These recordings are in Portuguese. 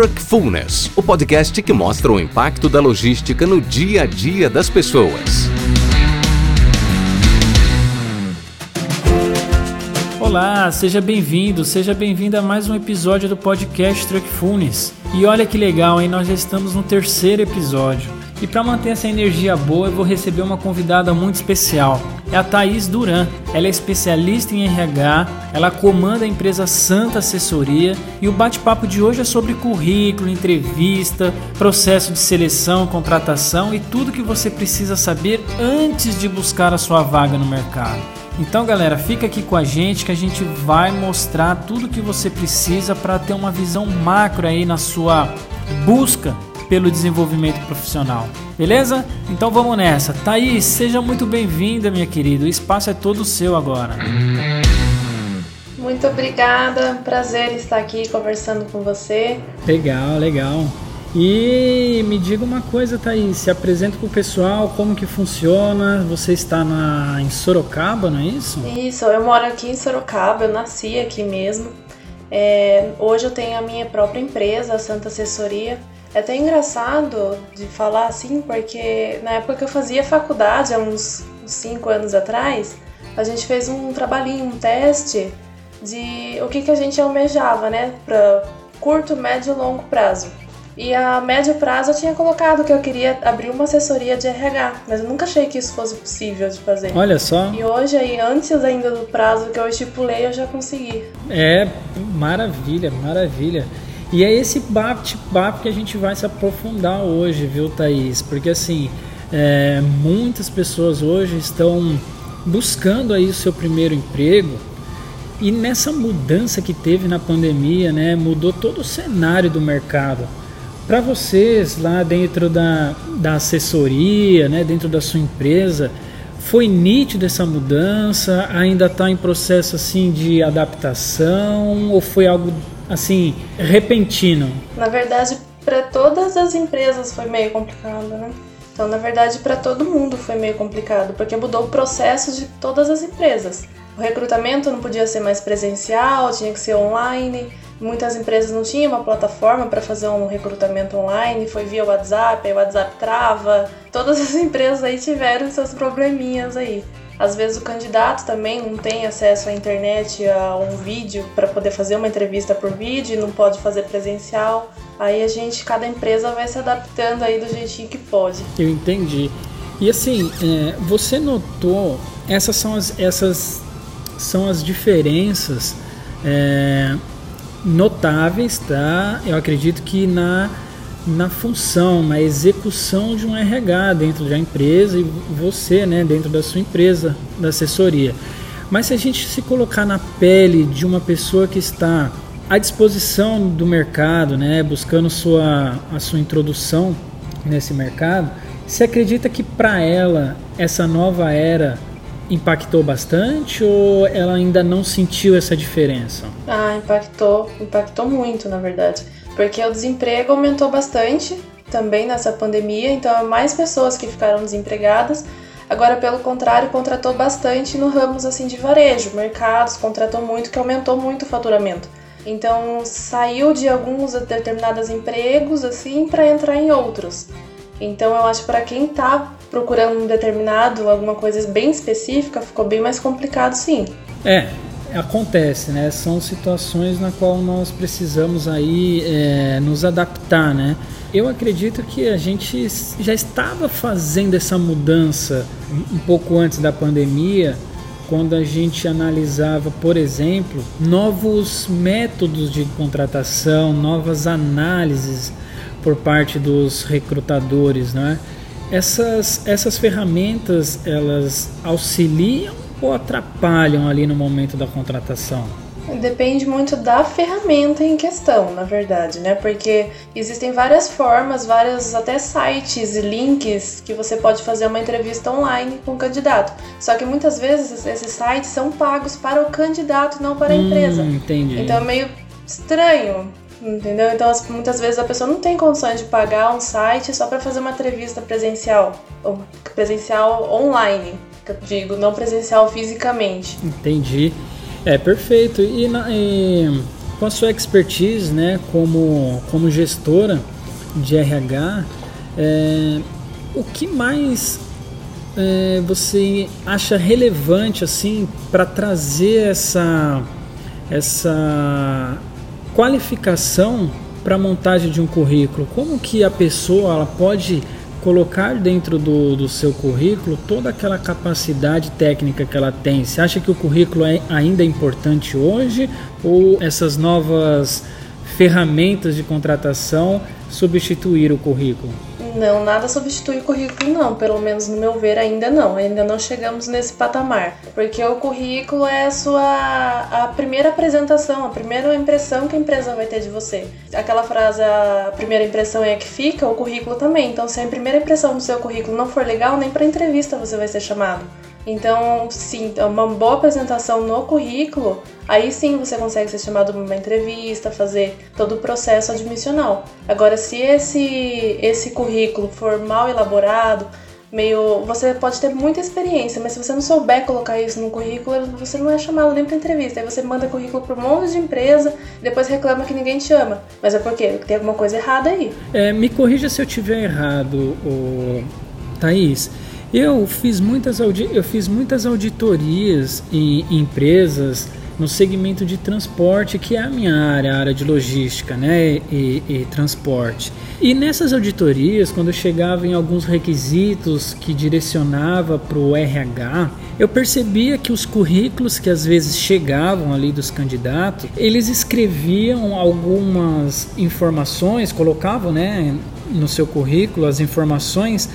Truckfulness, o podcast que mostra o impacto da logística no dia a dia das pessoas. Olá, seja bem-vindo, seja bem-vinda a mais um episódio do podcast Truckfulness. E olha que legal, hein? Nós já estamos no terceiro episódio. E para manter essa energia boa, eu vou receber uma convidada muito especial. É a Thaís Duran. Ela é especialista em RH, ela comanda a empresa Santa Assessoria e o bate-papo de hoje é sobre currículo, entrevista, processo de seleção, contratação e tudo que você precisa saber antes de buscar a sua vaga no mercado. Então, galera, fica aqui com a gente que a gente vai mostrar tudo que você precisa para ter uma visão macro aí na sua busca pelo desenvolvimento profissional. Beleza? Então vamos nessa. Thaís, seja muito bem-vinda, minha querida. O espaço é todo seu agora. Muito obrigada. Prazer estar aqui conversando com você. Legal, legal. E me diga uma coisa, Thaís, se apresenta para o pessoal, como que funciona, você está na, em Sorocaba, não é isso? Isso, eu moro aqui em Sorocaba, eu nasci aqui mesmo. É, hoje eu tenho a minha própria empresa, a Santa Assessoria, é até engraçado de falar assim, porque na época que eu fazia faculdade, há uns 5 anos atrás, a gente fez um trabalhinho, um teste de o que, que a gente almejava, né, para curto, médio e longo prazo. E a médio prazo eu tinha colocado que eu queria abrir uma assessoria de RH, mas eu nunca achei que isso fosse possível de fazer. Olha só. E hoje, aí, antes ainda do prazo que eu estipulei, eu já consegui. É, maravilha, maravilha. E é esse bate-papo que a gente vai se aprofundar hoje, viu, Thaís? Porque assim, é, muitas pessoas hoje estão buscando aí o seu primeiro emprego e nessa mudança que teve na pandemia, né, mudou todo o cenário do mercado. Para vocês lá dentro da, da assessoria, né, dentro da sua empresa, foi nítido essa mudança? Ainda está em processo assim de adaptação ou foi algo assim, repentino? Na verdade, para todas as empresas foi meio complicado, né? Então, na verdade, para todo mundo foi meio complicado, porque mudou o processo de todas as empresas. O recrutamento não podia ser mais presencial, tinha que ser online. Muitas empresas não tinham uma plataforma para fazer um recrutamento online, foi via WhatsApp, aí o WhatsApp trava. Todas as empresas aí tiveram seus probleminhas aí. Às vezes o candidato também não tem acesso à internet, a um vídeo para poder fazer uma entrevista por vídeo, não pode fazer presencial. Aí a gente, cada empresa vai se adaptando aí do jeitinho que pode. Eu entendi. E assim, é, você notou essas são as, essas são as diferenças é, notáveis, tá? Eu acredito que na na função, na execução de um RH dentro da empresa e você, né, dentro da sua empresa, da assessoria. Mas se a gente se colocar na pele de uma pessoa que está à disposição do mercado, né, buscando sua, a sua introdução nesse mercado, você acredita que para ela essa nova era impactou bastante ou ela ainda não sentiu essa diferença? Ah, impactou, impactou muito, na verdade porque o desemprego aumentou bastante também nessa pandemia, então mais pessoas que ficaram desempregadas. Agora, pelo contrário, contratou bastante no ramos assim de varejo, mercados, contratou muito, que aumentou muito o faturamento. Então, saiu de alguns determinados empregos assim para entrar em outros. Então, eu acho que para quem está procurando um determinado, alguma coisa bem específica, ficou bem mais complicado, sim. É, acontece, né? São situações na qual nós precisamos aí é, nos adaptar, né? Eu acredito que a gente já estava fazendo essa mudança um pouco antes da pandemia, quando a gente analisava, por exemplo, novos métodos de contratação, novas análises por parte dos recrutadores, né? Essas, essas ferramentas elas auxiliam ou atrapalham ali no momento da contratação? Depende muito da ferramenta em questão, na verdade, né? Porque existem várias formas, vários até sites e links que você pode fazer uma entrevista online com o candidato. Só que muitas vezes esses sites são pagos para o candidato, não para a empresa. Hum, entendi. Então é meio estranho, entendeu? Então muitas vezes a pessoa não tem condições de pagar um site só para fazer uma entrevista presencial, ou presencial online digo, não presencial fisicamente. Entendi. É perfeito. E, na, e com a sua expertise, né, como, como gestora de RH, é, o que mais é, você acha relevante assim para trazer essa essa qualificação para a montagem de um currículo? Como que a pessoa ela pode colocar dentro do, do seu currículo toda aquela capacidade técnica que ela tem? Você acha que o currículo é ainda importante hoje ou essas novas ferramentas de contratação substituir o currículo? Não, nada substitui o currículo, não. Pelo menos no meu ver, ainda não. Ainda não chegamos nesse patamar. Porque o currículo é a sua a primeira apresentação, a primeira impressão que a empresa vai ter de você. Aquela frase, a primeira impressão é a que fica, o currículo também. Então, se a primeira impressão do seu currículo não for legal, nem para entrevista você vai ser chamado. Então, sim, é uma boa apresentação no currículo, aí sim você consegue ser chamado para uma entrevista, fazer todo o processo admissional. Agora, se esse, esse currículo for mal elaborado, meio. Você pode ter muita experiência, mas se você não souber colocar isso no currículo, você não é chamado nem para entrevista. Aí você manda currículo para um monte de empresa depois reclama que ninguém te chama. Mas é porque tem alguma coisa errada aí. É, me corrija se eu tiver errado, o... Thaís. Eu fiz muitas, eu fiz muitas auditorias em empresas no segmento de transporte, que é a minha área, a área de logística né, e, e transporte. E nessas auditorias, quando eu chegava em alguns requisitos que direcionava para o RH, eu percebia que os currículos que às vezes chegavam ali dos candidatos, eles escreviam algumas informações, colocavam né, no seu currículo as informações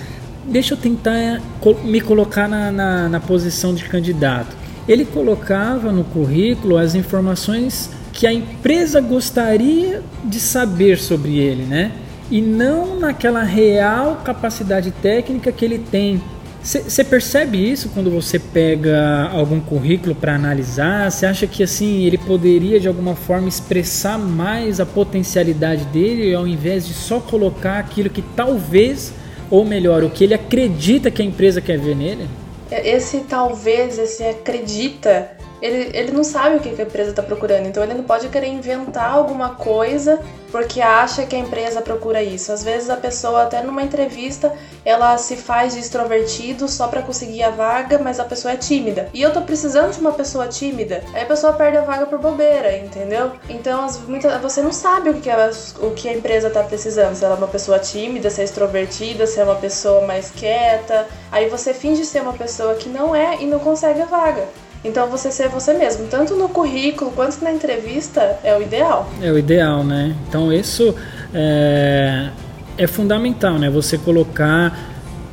deixa eu tentar me colocar na, na, na posição de candidato. Ele colocava no currículo as informações que a empresa gostaria de saber sobre ele, né? E não naquela real capacidade técnica que ele tem. Você percebe isso quando você pega algum currículo para analisar? Você acha que assim ele poderia de alguma forma expressar mais a potencialidade dele ao invés de só colocar aquilo que talvez ou melhor, o que ele acredita que a empresa quer ver nele? Esse talvez, esse acredita, ele, ele não sabe o que a empresa está procurando, então ele não pode querer inventar alguma coisa porque acha que a empresa procura isso. Às vezes a pessoa até numa entrevista, ela se faz de extrovertido só para conseguir a vaga, mas a pessoa é tímida. E eu tô precisando de uma pessoa tímida. Aí a pessoa perde a vaga por bobeira, entendeu? Então, muita, você não sabe o que, ela, o que a empresa tá precisando. Se ela é uma pessoa tímida, se é extrovertida, se é uma pessoa mais quieta. Aí você finge ser uma pessoa que não é e não consegue a vaga. Então você ser você mesmo, tanto no currículo quanto na entrevista, é o ideal. É o ideal, né? Então isso é, é fundamental, né? Você colocar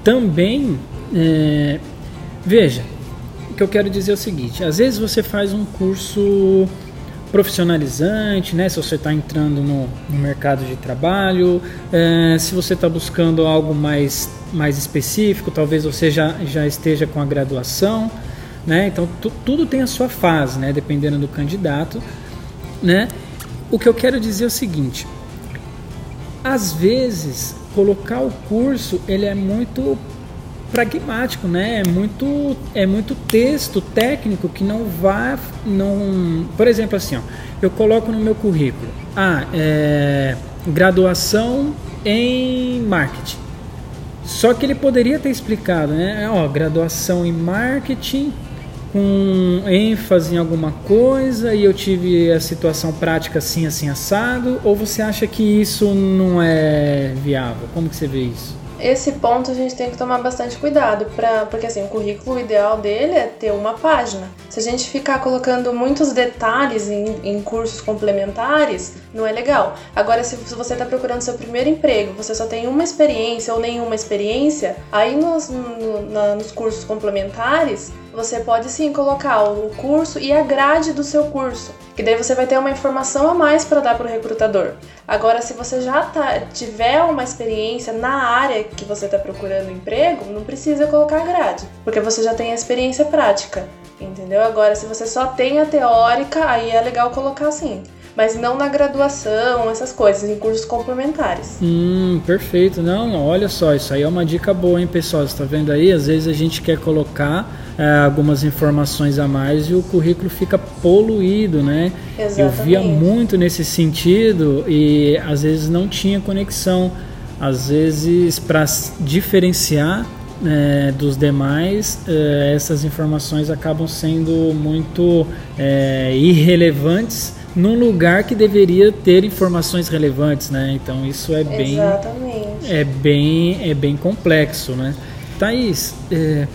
também. É, veja, o que eu quero dizer é o seguinte: às vezes você faz um curso profissionalizante, né? Se você está entrando no, no, mercado de trabalho, é, se você está buscando algo mais, mais específico, talvez você já, já esteja com a graduação né? Então tudo tem a sua fase, né? Dependendo do candidato, né? O que eu quero dizer é o seguinte: às vezes colocar o curso ele é muito pragmático, né? É muito é muito texto técnico que não vai não, por exemplo, assim, ó, eu coloco no meu currículo, ah, é, graduação em marketing. Só que ele poderia ter explicado, né? Ó, graduação em marketing com ênfase em alguma coisa e eu tive a situação prática assim, assim, assado? Ou você acha que isso não é viável? Como que você vê isso? Esse ponto a gente tem que tomar bastante cuidado, pra, porque assim, o currículo ideal dele é ter uma página. Se a gente ficar colocando muitos detalhes em, em cursos complementares, não é legal. Agora, se você está procurando seu primeiro emprego, você só tem uma experiência ou nenhuma experiência, aí nos, no, na, nos cursos complementares, você pode sim colocar o curso e a grade do seu curso, que daí você vai ter uma informação a mais para dar para o recrutador. Agora, se você já tá, tiver uma experiência na área que você está procurando emprego, não precisa colocar a grade, porque você já tem a experiência prática, entendeu? Agora, se você só tem a teórica, aí é legal colocar assim. Mas não na graduação, essas coisas, em cursos complementares. Hum, perfeito. Não, olha só, isso aí é uma dica boa, hein, pessoal? Você está vendo aí? Às vezes a gente quer colocar é, algumas informações a mais e o currículo fica poluído, né? Exatamente. Eu via muito nesse sentido e às vezes não tinha conexão. Às vezes, para diferenciar é, dos demais, é, essas informações acabam sendo muito é, irrelevantes num lugar que deveria ter informações relevantes, né? Então isso é bem Exatamente. é bem é bem complexo, né? Thaís, é,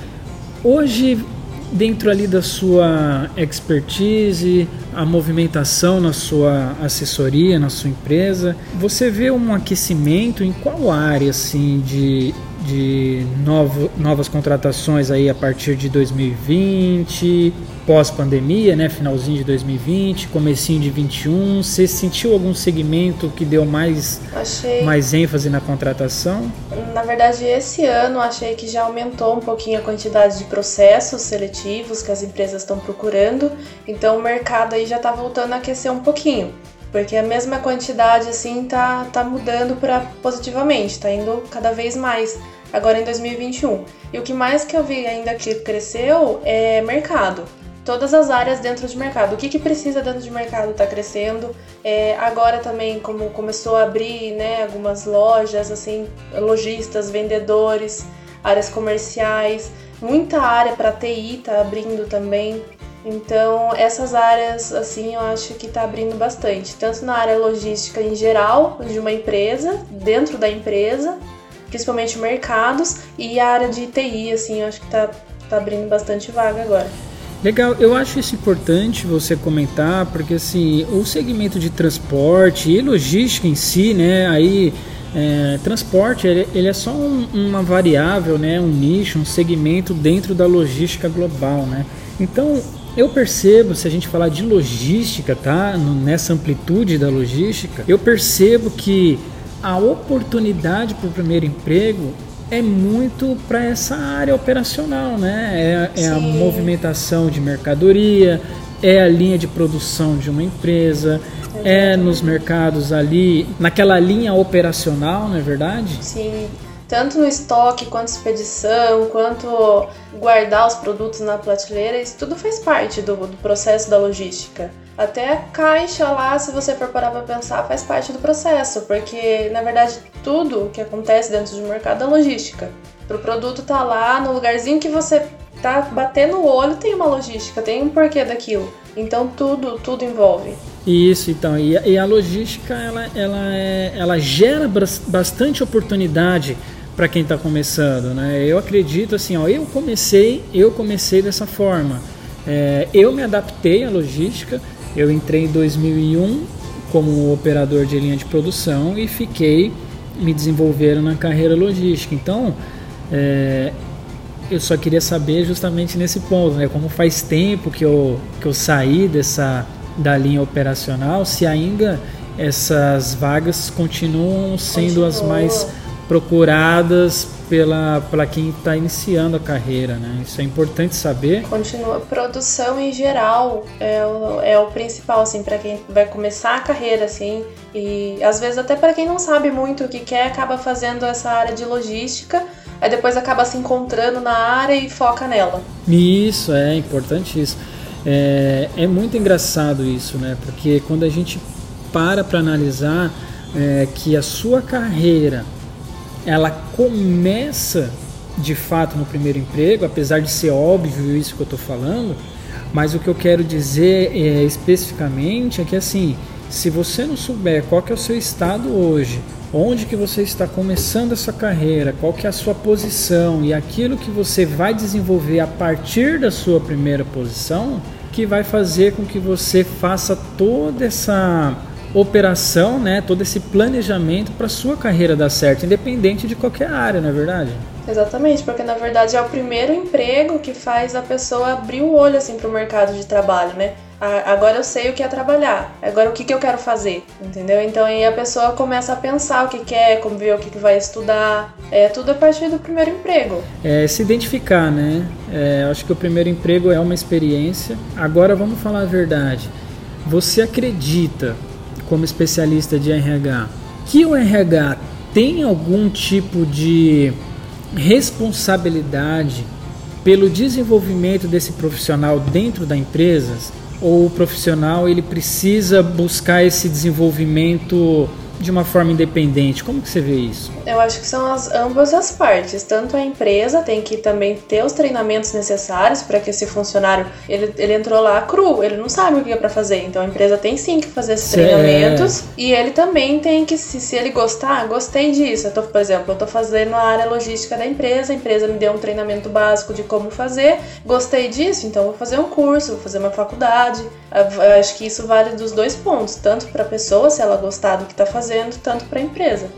hoje dentro ali da sua expertise, a movimentação na sua assessoria, na sua empresa, você vê um aquecimento em qual área assim de de novo, novas contratações aí a partir de 2020, pós-pandemia, né, finalzinho de 2020, comecinho de 21. Você sentiu algum segmento que deu mais, achei... mais ênfase na contratação? Na verdade, esse ano achei que já aumentou um pouquinho a quantidade de processos seletivos que as empresas estão procurando, então o mercado aí já está voltando a aquecer um pouquinho. Porque a mesma quantidade assim tá, tá mudando para positivamente, tá indo cada vez mais agora em 2021. E o que mais que eu vi ainda que cresceu é mercado. Todas as áreas dentro de mercado. O que, que precisa dentro de mercado está crescendo. É, agora também, como começou a abrir né, algumas lojas, assim, lojistas, vendedores, áreas comerciais, muita área para TI está abrindo também. Então, essas áreas, assim, eu acho que está abrindo bastante, tanto na área logística em geral, de uma empresa, dentro da empresa, principalmente mercados, e a área de TI, assim, eu acho que está tá abrindo bastante vaga agora. Legal, eu acho isso importante você comentar, porque assim, o segmento de transporte e logística em si, né, aí é, transporte ele, ele, é só um, uma variável, né, um nicho, um segmento dentro da logística global, né. Então eu percebo, se a gente falar de logística, tá, nessa amplitude da logística, eu percebo que a oportunidade para o primeiro emprego é muito para essa área operacional, né? É, é a movimentação de mercadoria, é a linha de produção de uma empresa, Exatamente. é nos mercados ali, naquela linha operacional, não é verdade? Sim. Tanto no estoque, quanto expedição, quanto guardar os produtos na prateleira, isso tudo faz parte do, do processo da logística. Até a caixa lá, se você for parar pra pensar, faz parte do processo, porque na verdade tudo que acontece dentro de um mercado é logística. Pro produto tá lá no lugarzinho que você tá batendo o olho, tem uma logística, tem um porquê daquilo. Então tudo, tudo envolve. Isso, então, e a, e a logística ela, ela, é, ela gera bastante oportunidade para quem está começando, né? Eu acredito assim, ó, eu comecei, eu comecei dessa forma. É, eu me adaptei à logística, eu entrei em 2001 como operador de linha de produção e fiquei me desenvolvendo na carreira logística. Então, é, eu só queria saber justamente nesse ponto, né? Como faz tempo que eu, que eu saí dessa da linha operacional, se ainda essas vagas continuam sendo Continua. as mais procuradas pela, pela quem está iniciando a carreira, né? Isso é importante saber. Continua. Produção em geral é o, é o principal, assim, para quem vai começar a carreira, assim, e às vezes até para quem não sabe muito o que quer, acaba fazendo essa área de logística, aí depois acaba se encontrando na área e foca nela. Isso, é importante isso. É, é muito engraçado isso, né? Porque quando a gente para para analisar é, que a sua carreira ela começa de fato no primeiro emprego, apesar de ser óbvio isso que eu estou falando, mas o que eu quero dizer é, especificamente é que assim, se você não souber qual que é o seu estado hoje, onde que você está começando a sua carreira, qual que é a sua posição e aquilo que você vai desenvolver a partir da sua primeira posição, que vai fazer com que você faça toda essa operação, né, todo esse planejamento para sua carreira dar certo, independente de qualquer área, não é verdade? Exatamente, porque na verdade é o primeiro emprego que faz a pessoa abrir o olho assim para o mercado de trabalho, né? Agora eu sei o que é trabalhar, agora o que, que eu quero fazer, entendeu? Então aí a pessoa começa a pensar o que quer, como ver o que, que vai estudar, é tudo a partir do primeiro emprego. É se identificar, né? É, acho que o primeiro emprego é uma experiência. Agora vamos falar a verdade você acredita, como especialista de RH, que o RH tem algum tipo de responsabilidade pelo desenvolvimento desse profissional dentro da empresa? Ou o profissional ele precisa buscar esse desenvolvimento de uma forma independente. Como que você vê isso? Eu acho que são as, ambas as partes. Tanto a empresa tem que também ter os treinamentos necessários para que esse funcionário ele, ele entrou lá cru, ele não sabe o que é para fazer. Então a empresa tem sim que fazer esses treinamentos e ele também tem que se, se ele gostar, gostei disso. Eu tô, por exemplo, eu tô fazendo a área logística da empresa, a empresa me deu um treinamento básico de como fazer, gostei disso, então vou fazer um curso, vou fazer uma faculdade. Eu acho que isso vale dos dois pontos, tanto para a pessoa se ela gostar do que está fazendo, tanto para a empresa.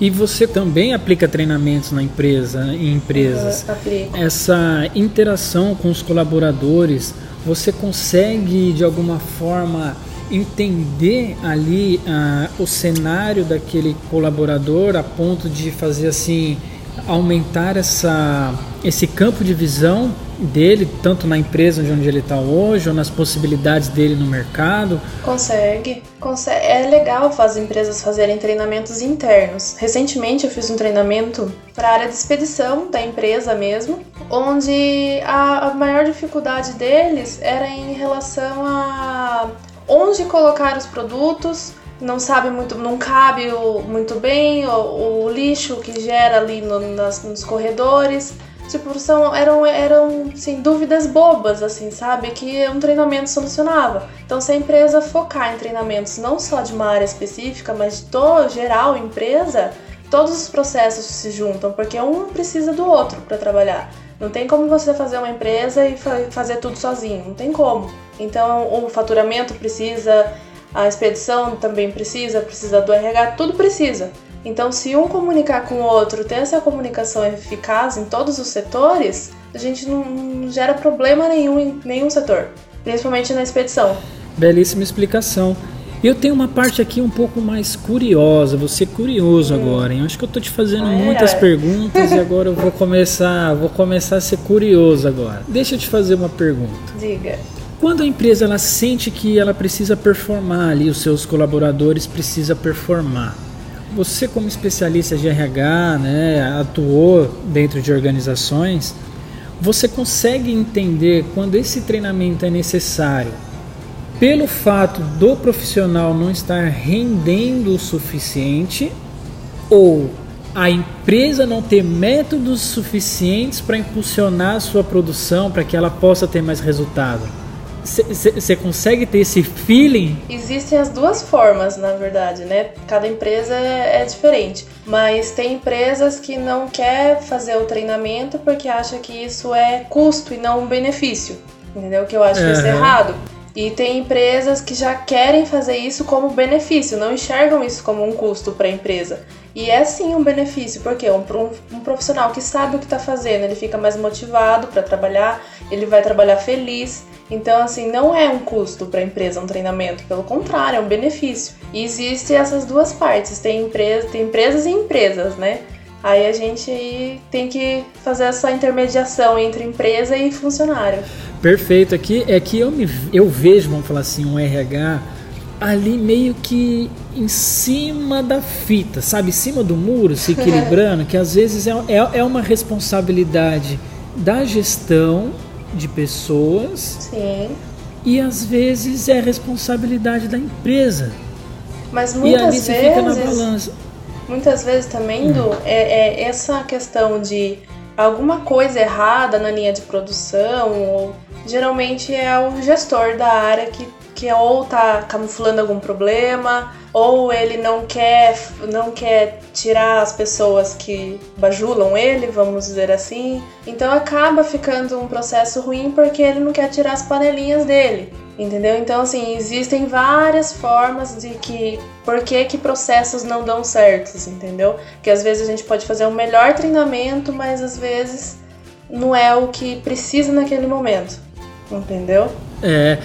E você também aplica treinamentos na empresa, em empresas. Uhum, aplico. Essa interação com os colaboradores, você consegue de alguma forma entender ali uh, o cenário daquele colaborador a ponto de fazer assim aumentar essa, esse campo de visão dele, tanto na empresa onde ele está hoje, ou nas possibilidades dele no mercado? Consegue. consegue. É legal as empresas fazerem treinamentos internos. Recentemente eu fiz um treinamento para a área de expedição da empresa mesmo, onde a, a maior dificuldade deles era em relação a onde colocar os produtos, não sabe muito, não cabe o, muito bem o, o, lixo que gera ali no, nas, nos corredores. Tipo, são, eram, eram assim, dúvidas bobas, assim, sabe? Que um treinamento solucionava. Então, se a empresa focar em treinamentos não só de uma área específica, mas de todo, geral, empresa, todos os processos se juntam, porque um precisa do outro para trabalhar. Não tem como você fazer uma empresa e fazer tudo sozinho, não tem como. Então, o faturamento precisa, a expedição também precisa, precisa do RH, tudo precisa. Então, se um comunicar com o outro, ter essa comunicação eficaz em todos os setores, a gente não, gera problema nenhum em nenhum setor, principalmente na expedição. Belíssima explicação. Eu tenho uma parte aqui um pouco mais curiosa, ser curioso hum. agora, hein? Acho que eu tô te fazendo ai, muitas ai. perguntas e agora eu vou começar, vou começar a ser curioso agora. Deixa eu te fazer uma pergunta. Diga. Quando a empresa ela sente que ela precisa performar ali, os seus colaboradores precisa performar você como especialista de RH, né, atuou dentro de organizações, você consegue entender quando esse treinamento é necessário pelo fato do profissional não estar rendendo o suficiente ou a empresa não ter métodos suficientes para impulsionar a sua produção para que ela possa ter mais resultado. Você consegue ter esse feeling? Existem as duas formas, na verdade, né? Cada empresa é, é diferente. Mas tem empresas que não quer fazer o treinamento porque acha que isso é custo e não um benefício. Entendeu? Que eu acho uhum. isso errado. E tem empresas que já querem fazer isso como benefício, não enxergam isso como um custo para a empresa. E é sim um benefício, porque um, um, profissional que sabe o que está fazendo, ele fica mais motivado para trabalhar, ele vai trabalhar feliz, então, assim, não é um custo para a empresa um treinamento, pelo contrário, é um benefício. E existem essas duas partes, tem, empresa, tem empresas e empresas, né? Aí a gente tem que fazer essa intermediação entre empresa e funcionário. Perfeito. Aqui é que eu, me, eu vejo, vamos falar assim, um RH ali meio que em cima da fita, sabe? Em cima do muro, se equilibrando, que às vezes é, é, é uma responsabilidade da gestão de pessoas. Sim. E às vezes é responsabilidade da empresa. Mas muitas vezes. Muitas vezes também, hum. é, é essa questão de alguma coisa errada na linha de produção, ou geralmente é o gestor da área que que ou tá camuflando algum problema, ou ele não quer, não quer tirar as pessoas que bajulam ele, vamos dizer assim. Então acaba ficando um processo ruim porque ele não quer tirar as panelinhas dele. Entendeu? Então, assim, existem várias formas de que. Por que, que processos não dão certos, entendeu? Que às vezes a gente pode fazer um melhor treinamento, mas às vezes não é o que precisa naquele momento. Entendeu? É.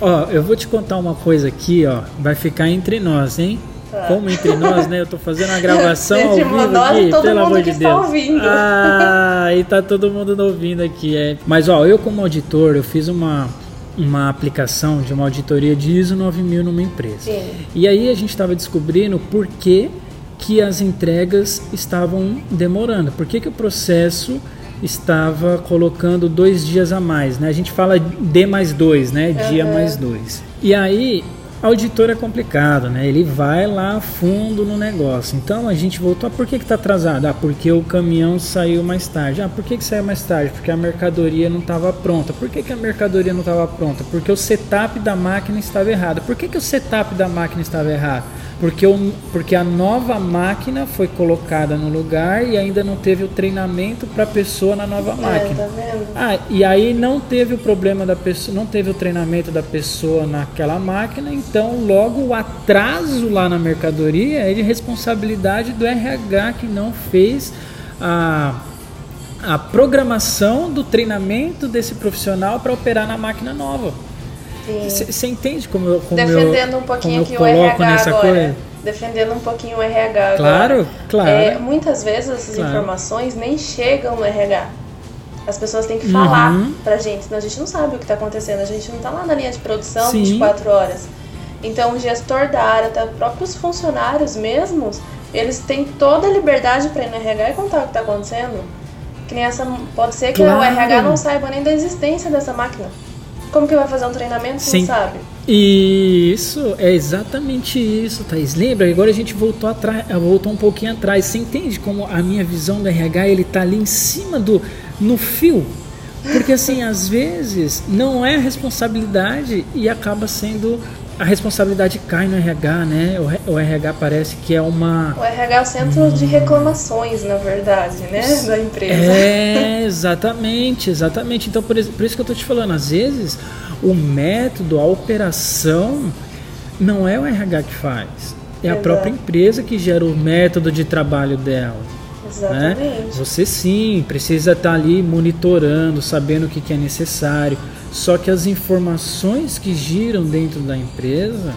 Ó, eu vou te contar uma coisa aqui, ó. Vai ficar entre nós, hein? Tá. Como entre nós, né? Eu tô fazendo a gravação ao vivo aqui, pelo amor de Deus. Ouvindo. Ah, e tá todo mundo ouvindo aqui, é. Mas ó, eu como auditor, eu fiz uma uma aplicação de uma auditoria de ISO 9000 numa empresa. Sim. E aí a gente estava descobrindo por que, que as entregas estavam demorando, por que, que o processo estava colocando dois dias a mais, né? A gente fala D mais dois, né? Dia Uhum. mais dois. E aí, auditor é complicado, né? Ele vai lá a fundo no negócio. Então a gente voltou, ah, por que que tá atrasado? Ah, porque o caminhão saiu mais tarde. Ah, por que que saiu mais tarde? Porque a mercadoria não estava pronta. Por que que a mercadoria não estava pronta? Porque o setup da máquina estava errado. Por que que o setup da máquina estava errado? Porque, o, porque a nova máquina foi colocada no lugar e ainda não teve o treinamento para a pessoa na nova É, máquina. tá vendo? Ah, e aí não teve o problema da pessoa, não teve o treinamento da pessoa naquela máquina, então logo o atraso lá na mercadoria é de responsabilidade do RH que não fez a, a programação do treinamento desse profissional para operar na máquina nova. Você entende como eu, como eu, Defendendo um pouquinho eu aqui o RH nessa agora. coisa? Defendendo um pouquinho o RH agora. Claro, claro. É, muitas vezes essas Claro. informações nem chegam no RH. As pessoas têm que Uhum. falar pra gente, senão a gente não sabe o que tá acontecendo. A gente não tá lá na linha de produção Sim. 24 horas. Então o gestor da área, até os próprios funcionários mesmos, eles têm toda a liberdade pra ir no RH e contar o que tá acontecendo. Que nem essa. Pode ser que Claro. o RH não saiba nem da existência dessa máquina. Como que vai fazer um treinamento Sim. não sabe? Isso, é exatamente isso, Thaís. Lembra? Agora a gente voltou atrás, voltou um pouquinho atrás. Você entende como a minha visão do RH ele tá ali em cima do no fio? Porque assim, às vezes não é responsabilidade e acaba sendo a responsabilidade cai no RH, né? O, RH parece que é uma O RH é o centro de reclamações, na verdade, né? Da empresa. É, exatamente, exatamente. Então, por, isso- por isso que eu tô te falando, às vezes o método, a operação, não é o RH que faz. É a Exato. própria empresa que gera o método de trabalho dela. Né? Exatamente. Você sim precisa estar ali monitorando, sabendo o que, que é necessário. Só que as informações que giram dentro da empresa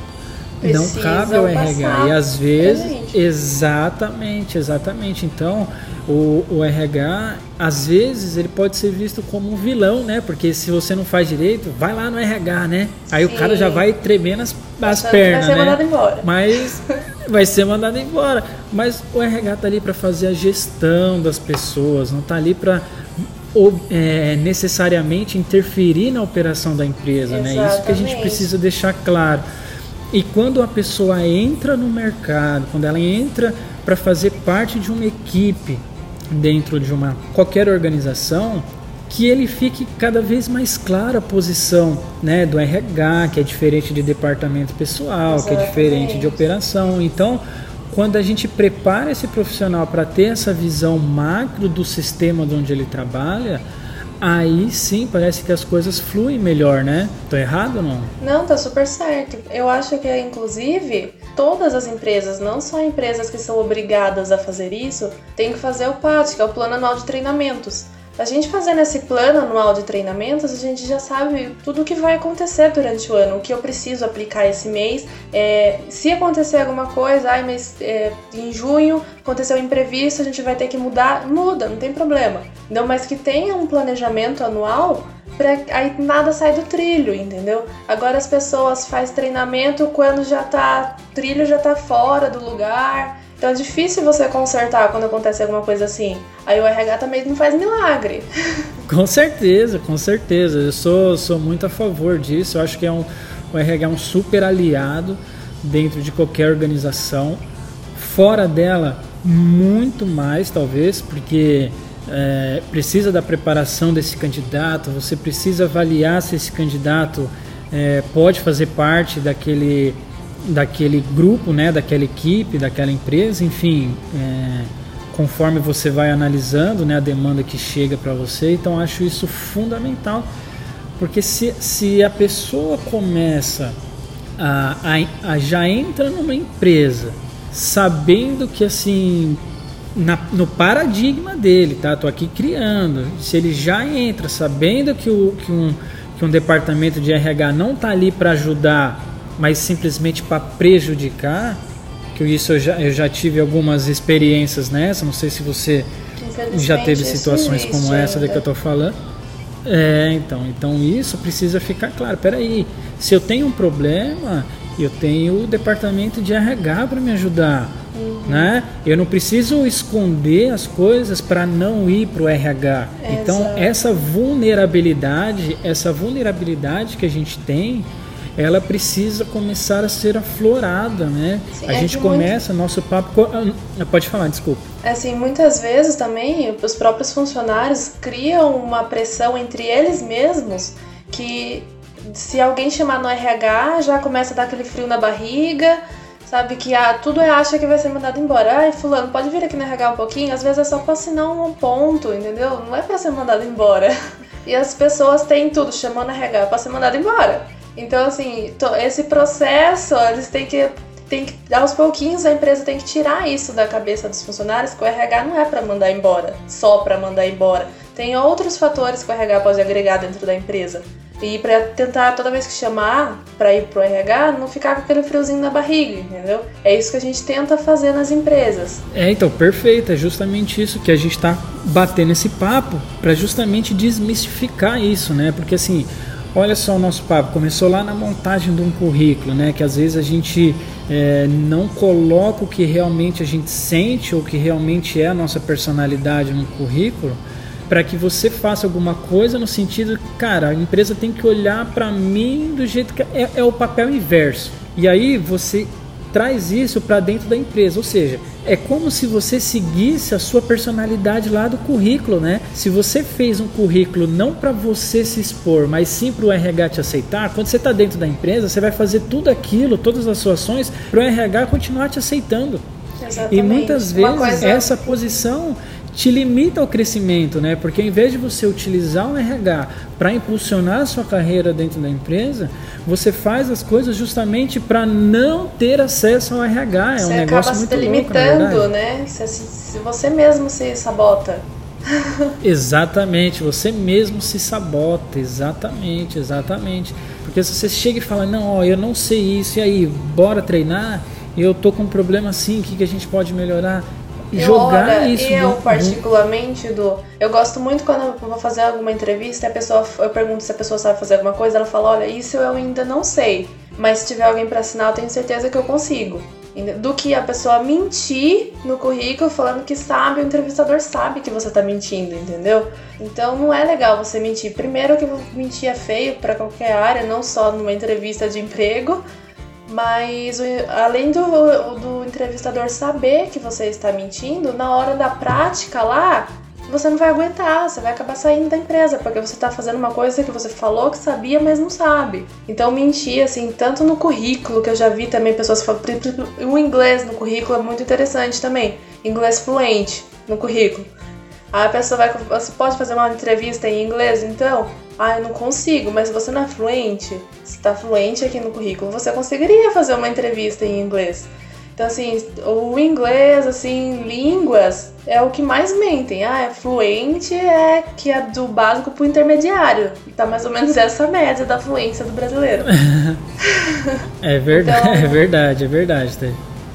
não Precisam cabe ao RH. E às vezes, exatamente, exatamente. Então, o, o RH, às vezes, ele pode ser visto como um vilão, né? Porque se você não faz direito, vai lá no RH, né? Aí o Sim. cara já vai tremendo as, as pernas, vai ser né? mandado embora. Mas vai ser mandado embora. Mas o RH tá ali para fazer a gestão das pessoas, não tá ali para necessariamente interferir na operação da empresa, né? Isso que a gente Exatamente. precisa deixar claro. E quando a pessoa entra no mercado, quando ela entra para fazer parte de uma equipe dentro de uma qualquer organização, que ele fique cada vez mais clara a posição né, do RH, que é diferente de departamento pessoal, que é diferente de Exatamente. operação. Então, quando a gente prepara esse profissional para ter essa visão macro do sistema de onde ele trabalha, aí sim parece que as coisas fluem melhor, né? Tô errado ou não? Não, tá super certo. Eu acho que, inclusive, todas as empresas, não só empresas que são obrigadas a fazer isso, têm que fazer o PAT, que é o Plano Anual de Treinamentos. A gente fazendo esse plano anual de treinamentos, a gente já sabe tudo o que vai acontecer durante o ano, o que eu preciso aplicar esse mês. É, se acontecer alguma coisa, ai, mas é, em junho aconteceu um imprevisto, a gente vai ter que mudar, muda, não tem problema. Não, mas que tenha um planejamento anual pra aí nada sai do trilho, entendeu? Agora as pessoas fazem treinamento quando já tá trilho já tá fora do lugar. Então é difícil você consertar quando acontece alguma coisa assim. Aí o RH também não faz milagre. Com certeza, com certeza. Eu sou, sou muito a favor disso. Eu acho que é um, o RH é um super aliado dentro de qualquer organização. Fora dela, muito mais, talvez, porque é, precisa da preparação desse candidato, você precisa avaliar se esse candidato é, pode fazer parte daquele, daquele grupo, né, daquela equipe, daquela empresa, enfim. É, conforme você vai analisando né, a demanda que chega para você. Então, acho isso fundamental, porque se, se a pessoa começa a, a, a já entra numa empresa sabendo que assim na, no paradigma dele, tá? Tô aqui criando. Se ele já entra sabendo que, o, que, um, que um departamento de RH não tá ali para ajudar, mas simplesmente para prejudicar, que isso eu já, eu já tive algumas experiências nessa, não sei se você já teve isso situações como essa da ainda. que eu tô falando. É, então, então isso precisa ficar claro. Peraí, se eu tenho um problema, eu tenho o departamento de RH para me ajudar. Uhum. Né? Eu não preciso esconder as coisas para não ir para o RH. Então, essa vulnerabilidade, essa vulnerabilidade que a gente tem, ela precisa começar a ser aflorada, né? Sim, a é gente começa muito... nosso papo. Ah, pode falar, desculpa. É assim, muitas vezes também os próprios funcionários criam uma pressão entre eles mesmos que se alguém chamar no RH já começa a dar aquele frio na barriga, sabe? Que ah, tudo é acha que vai ser mandado embora. Ai, fulano, pode vir aqui no RH um pouquinho? Às vezes é só pra assinar um ponto, entendeu? Não é pra ser mandado embora. E as pessoas têm tudo chamando RH pra ser mandado embora. Então, assim, esse processo, eles têm que, têm que, aos pouquinhos, a empresa tem que tirar isso da cabeça dos funcionários, que o RH não é para mandar embora, só para mandar embora. Tem outros fatores que o RH pode agregar dentro da empresa. E para tentar, toda vez que chamar para ir pro RH, não ficar com aquele friozinho na barriga, entendeu? É isso que a gente tenta fazer nas empresas. É, então, perfeito. É justamente isso que a gente está batendo esse papo para justamente desmistificar isso, né? Porque assim, Olha só o nosso papo, começou lá na montagem de um currículo, né? Que às vezes a gente é, não coloca o que realmente a gente sente ou que realmente é a nossa personalidade no currículo, para que você faça alguma coisa no sentido, cara, a empresa tem que olhar para mim do jeito que é, é o papel inverso. E aí você traz isso para dentro da empresa, ou seja, é como se você seguisse a sua personalidade lá do currículo, né? Se você fez um currículo não para você se expor, mas sim para o RH te aceitar, quando você está dentro da empresa, você vai fazer tudo aquilo, todas as suas ações, para o RH continuar te aceitando. Exatamente. E muitas vezes coisa... essa posição te limita ao crescimento, né? Porque ao invés de você utilizar o RH para impulsionar a sua carreira dentro da empresa, você faz as coisas justamente para não ter acesso ao RH. É você um negócio acaba muito se louco, né? Se, se você mesmo se sabota. exatamente, você mesmo se sabota, exatamente, exatamente. Porque se você chega e fala, não, ó, eu não sei isso, e aí, bora treinar, eu tô com um problema assim, o que, que a gente pode melhorar? Jogar Olha, isso. Eu, particularmente, do. Eu gosto muito quando eu vou fazer alguma entrevista, a pessoa, eu pergunto se a pessoa sabe fazer alguma coisa, ela fala: Olha, isso eu ainda não sei, mas se tiver alguém para assinar, eu tenho certeza que eu consigo. Do que a pessoa mentir no currículo falando que sabe, o entrevistador sabe que você tá mentindo, entendeu? Então não é legal você mentir. Primeiro que mentir é feio para qualquer área, não só numa entrevista de emprego, mas além do, do entrevistador saber que você está mentindo, na hora da prática lá, você não vai aguentar, você vai acabar saindo da empresa, porque você está fazendo uma coisa que você falou que sabia, mas não sabe. Então, mentir, assim, tanto no currículo, que eu já vi também pessoas falando. O inglês no currículo é muito interessante também. Inglês fluente no currículo. Aí a pessoa vai. Você pode fazer uma entrevista em inglês, então? Ah, eu não consigo, mas você não é fluente? Se está fluente aqui no currículo, você conseguiria fazer uma entrevista em inglês. Então, assim, o inglês, assim, línguas é o que mais mentem. Ah, é fluente, é que é do básico pro intermediário. Tá mais ou menos essa média da fluência do brasileiro. é verdade, então, é verdade, é verdade. Tá?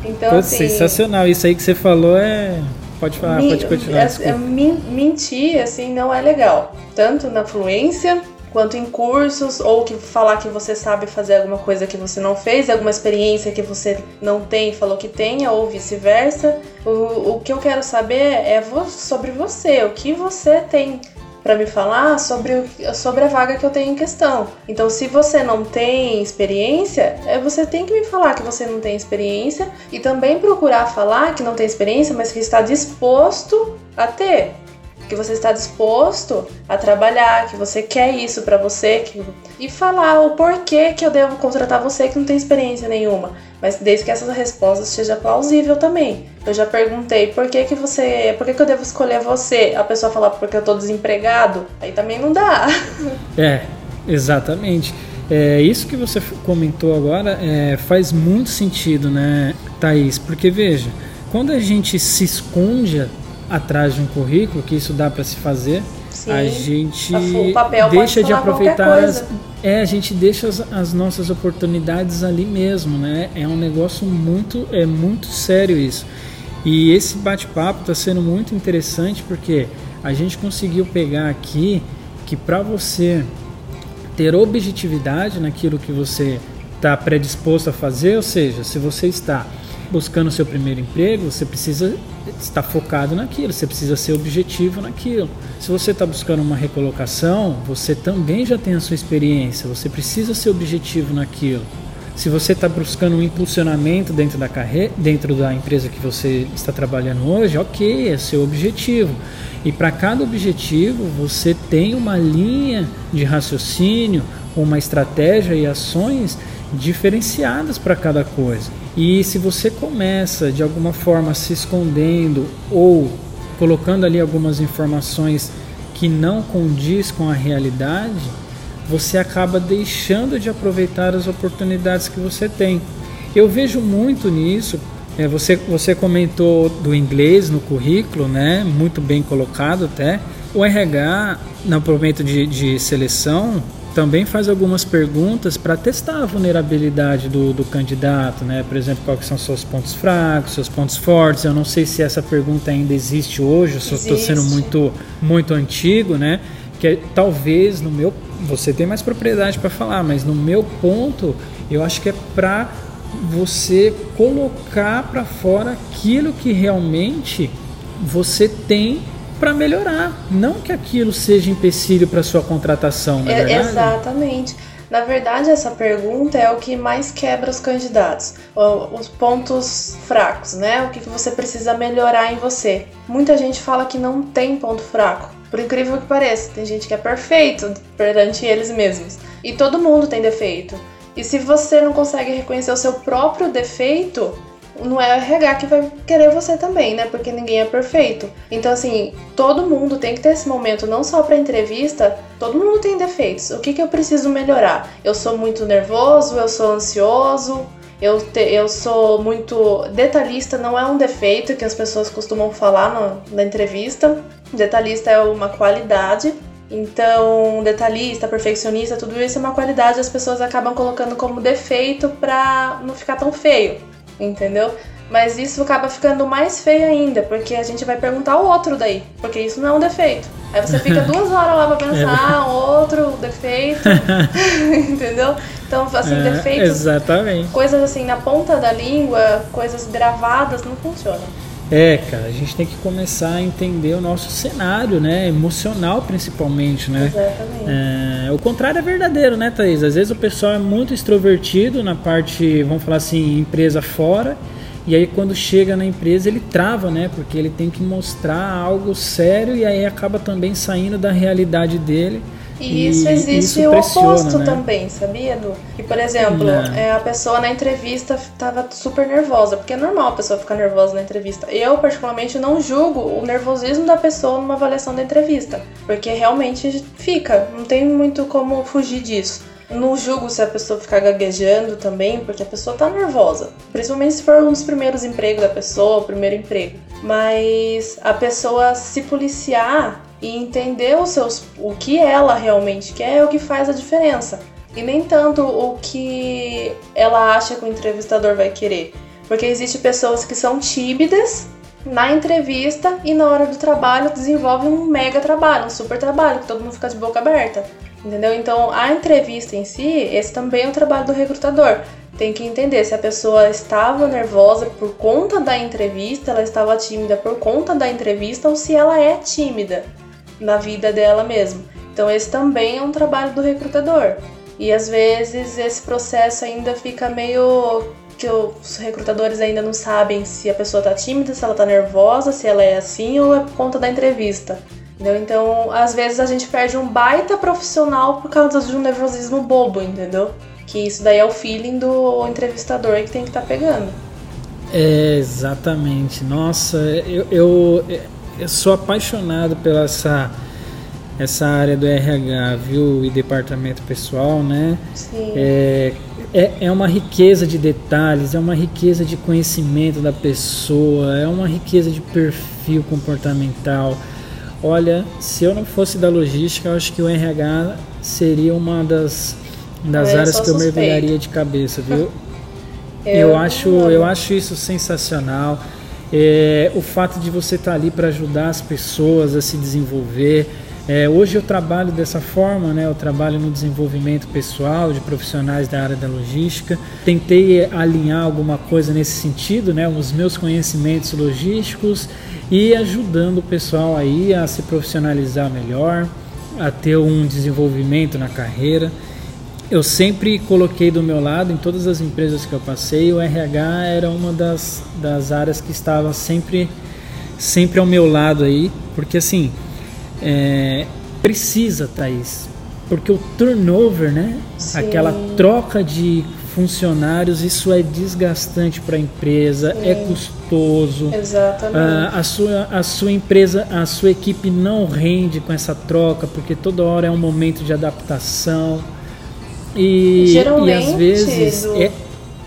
Então, Pô, assim, sensacional. Isso aí que você falou é Pode falar, me, pode continuar. É, mentir, assim, não é legal. Tanto na fluência, quanto em cursos, ou que falar que você sabe fazer alguma coisa que você não fez, alguma experiência que você não tem e falou que tenha, ou vice-versa. O, o que eu quero saber é sobre você, o que você tem para me falar sobre, sobre a vaga que eu tenho em questão. Então, se você não tem experiência, é, você tem que me falar que você não tem experiência e também procurar falar que não tem experiência, mas que está disposto a ter que você está disposto a trabalhar, que você quer isso para você, que... e falar o porquê que eu devo contratar você que não tem experiência nenhuma, mas desde que essa resposta seja plausível também. Eu já perguntei por que que você, por que que eu devo escolher você? A pessoa falar porque eu tô desempregado, aí também não dá. É, exatamente. É, isso que você comentou agora é, faz muito sentido, né, Thaís? Porque veja, quando a gente se esconde atrás de um currículo, que isso dá para se fazer, Sim. a gente deixa de aproveitar as, é a gente deixa as, as, nossas oportunidades ali mesmo, né? É um negócio muito é muito sério isso. E esse bate-papo está sendo muito interessante porque a gente conseguiu pegar aqui que para você ter objetividade naquilo que você está predisposto a fazer, ou seja, se você está buscando seu primeiro emprego, você precisa estar focado naquilo, você precisa ser objetivo naquilo. Se você está buscando uma recolocação, você também já tem a sua experiência, você precisa ser objetivo naquilo. Se você está buscando um impulsionamento dentro da carreira, dentro da empresa que você está trabalhando hoje, ok, é seu objetivo. E para cada objetivo você tem uma linha de raciocínio, uma estratégia e ações diferenciadas para cada coisa. E se você começa de alguma forma se escondendo ou colocando ali algumas informações que não condiz com a realidade, você acaba deixando de aproveitar as oportunidades que você tem. Eu vejo muito nisso. É, você, você comentou do inglês no currículo, né? Muito bem colocado até. O RH, no momento de, de seleção, também faz algumas perguntas para testar a vulnerabilidade do, do, candidato, né? Por exemplo, quais são seus pontos fracos, seus pontos fortes. Eu não sei se essa pergunta ainda existe hoje, eu só estou sendo muito, muito antigo, né? Que é, talvez no meu, você tem mais propriedade para falar, mas no meu ponto, eu acho que é para você colocar para fora aquilo que realmente você tem para melhorar, não que aquilo seja empecilho para sua contratação, é, verdade? Exatamente. Na verdade, essa pergunta é o que mais quebra os candidatos, os pontos fracos, né? O que você precisa melhorar em você. Muita gente fala que não tem ponto fraco, por incrível que pareça, tem gente que é perfeito perante eles mesmos. E todo mundo tem defeito. E se você não consegue reconhecer o seu próprio defeito, não é o RH que vai querer você também, né? Porque ninguém é perfeito. Então, assim, todo mundo tem que ter esse momento, não só para entrevista, todo mundo tem defeitos. O que, que eu preciso melhorar? Eu sou muito nervoso, eu sou ansioso, eu, te, eu sou muito. Detalhista não é um defeito que as pessoas costumam falar no, na entrevista. Detalhista é uma qualidade. Então, detalhista, perfeccionista, tudo isso é uma qualidade, as pessoas acabam colocando como defeito pra não ficar tão feio entendeu? Mas isso acaba ficando mais feio ainda, porque a gente vai perguntar o outro daí, porque isso não é um defeito. Aí você fica duas horas lá pra pensar, é. outro defeito, entendeu? Então, assim, é, defeitos. Exatamente. Coisas assim na ponta da língua, coisas gravadas, não funcionam. É, cara, a gente tem que começar a entender o nosso cenário, né? Emocional, principalmente, né? Exatamente. É, o contrário é verdadeiro, né, Thaís? Às vezes o pessoal é muito extrovertido na parte, vamos falar assim, empresa fora, e aí quando chega na empresa ele trava, né? Porque ele tem que mostrar algo sério e aí acaba também saindo da realidade dele e isso existe isso o oposto né? também, sabia, Du? Que, por exemplo, é, a pessoa na entrevista estava super nervosa, porque é normal a pessoa ficar nervosa na entrevista. Eu, particularmente, não julgo o nervosismo da pessoa numa avaliação da entrevista, porque realmente fica, não tem muito como fugir disso. Não julgo se a pessoa ficar gaguejando também, porque a pessoa tá nervosa. Principalmente se for um dos primeiros empregos da pessoa, o primeiro emprego. Mas a pessoa se policiar e entender os seus, o que ela realmente quer é o que faz a diferença. E nem tanto o que ela acha que o entrevistador vai querer. Porque existem pessoas que são tímidas na entrevista e na hora do trabalho desenvolvem um mega trabalho, um super trabalho, que todo mundo fica de boca aberta. Entendeu? Então, a entrevista em si, esse também é o trabalho do recrutador. Tem que entender se a pessoa estava nervosa por conta da entrevista, ela estava tímida por conta da entrevista ou se ela é tímida na vida dela mesmo. Então esse também é um trabalho do recrutador. E às vezes esse processo ainda fica meio que os recrutadores ainda não sabem se a pessoa tá tímida, se ela tá nervosa, se ela é assim ou é por conta da entrevista. Entendeu? Então, às vezes a gente perde um baita profissional por causa de um nervosismo bobo, entendeu? Que isso daí é o feeling do entrevistador que tem que estar tá pegando. É, exatamente. Nossa, eu, eu, eu sou apaixonado pela essa, essa área do RH, viu? E departamento pessoal, né? Sim. É, é, é uma riqueza de detalhes, é uma riqueza de conhecimento da pessoa, é uma riqueza de perfil comportamental. Olha, se eu não fosse da logística, eu acho que o RH seria uma das, das eu áreas que eu mergulharia de cabeça, viu? eu, eu acho, eu acho isso sensacional. É, o fato de você estar tá ali para ajudar as pessoas a se desenvolver, É, hoje eu trabalho dessa forma, né? Eu trabalho no desenvolvimento pessoal de profissionais da área da logística. Tentei alinhar alguma coisa nesse sentido, né? Os meus conhecimentos logísticos e ajudando o pessoal aí a se profissionalizar melhor, a ter um desenvolvimento na carreira. Eu sempre coloquei do meu lado, em todas as empresas que eu passei, o RH era uma das, das áreas que estava sempre, sempre ao meu lado aí, porque assim, é, precisa, Thaís, porque o turnover, né? Sim. Aquela troca de funcionários, isso é desgastante para a empresa, Sim. é custoso. Exatamente. Ah, a, sua, a sua empresa, a sua equipe não rende com essa troca, porque toda hora é um momento de adaptação. E, Geralmente, e às vezes. Do... É...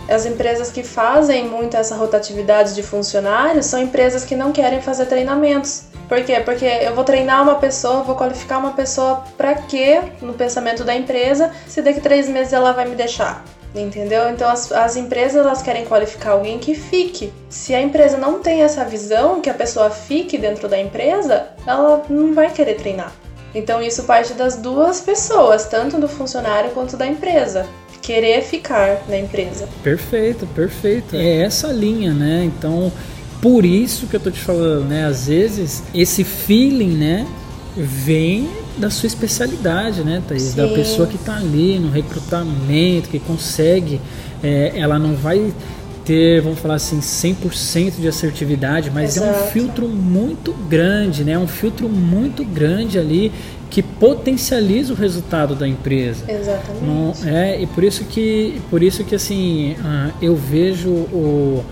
As empresas que fazem muito essa rotatividade de funcionários são empresas que não querem fazer treinamentos. Por quê? Porque eu vou treinar uma pessoa, vou qualificar uma pessoa para quê no pensamento da empresa, se daqui três meses ela vai me deixar. Entendeu? Então as, as empresas elas querem qualificar alguém que fique. Se a empresa não tem essa visão que a pessoa fique dentro da empresa, ela não vai querer treinar. Então isso parte das duas pessoas, tanto do funcionário quanto da empresa. Querer ficar na empresa. Perfeito, perfeito. É essa linha, né? Então, por isso que eu tô te falando, né? Às vezes esse feeling, né, vem da sua especialidade, né, Thaís? Sim. Da pessoa que está ali no recrutamento, que consegue, é, ela não vai ter, vamos falar assim, 100% de assertividade, mas Exato. é um filtro muito grande, né? Um filtro muito grande ali que potencializa o resultado da empresa. Exatamente. Não, é, e por isso que, por isso que assim, uh, eu vejo o,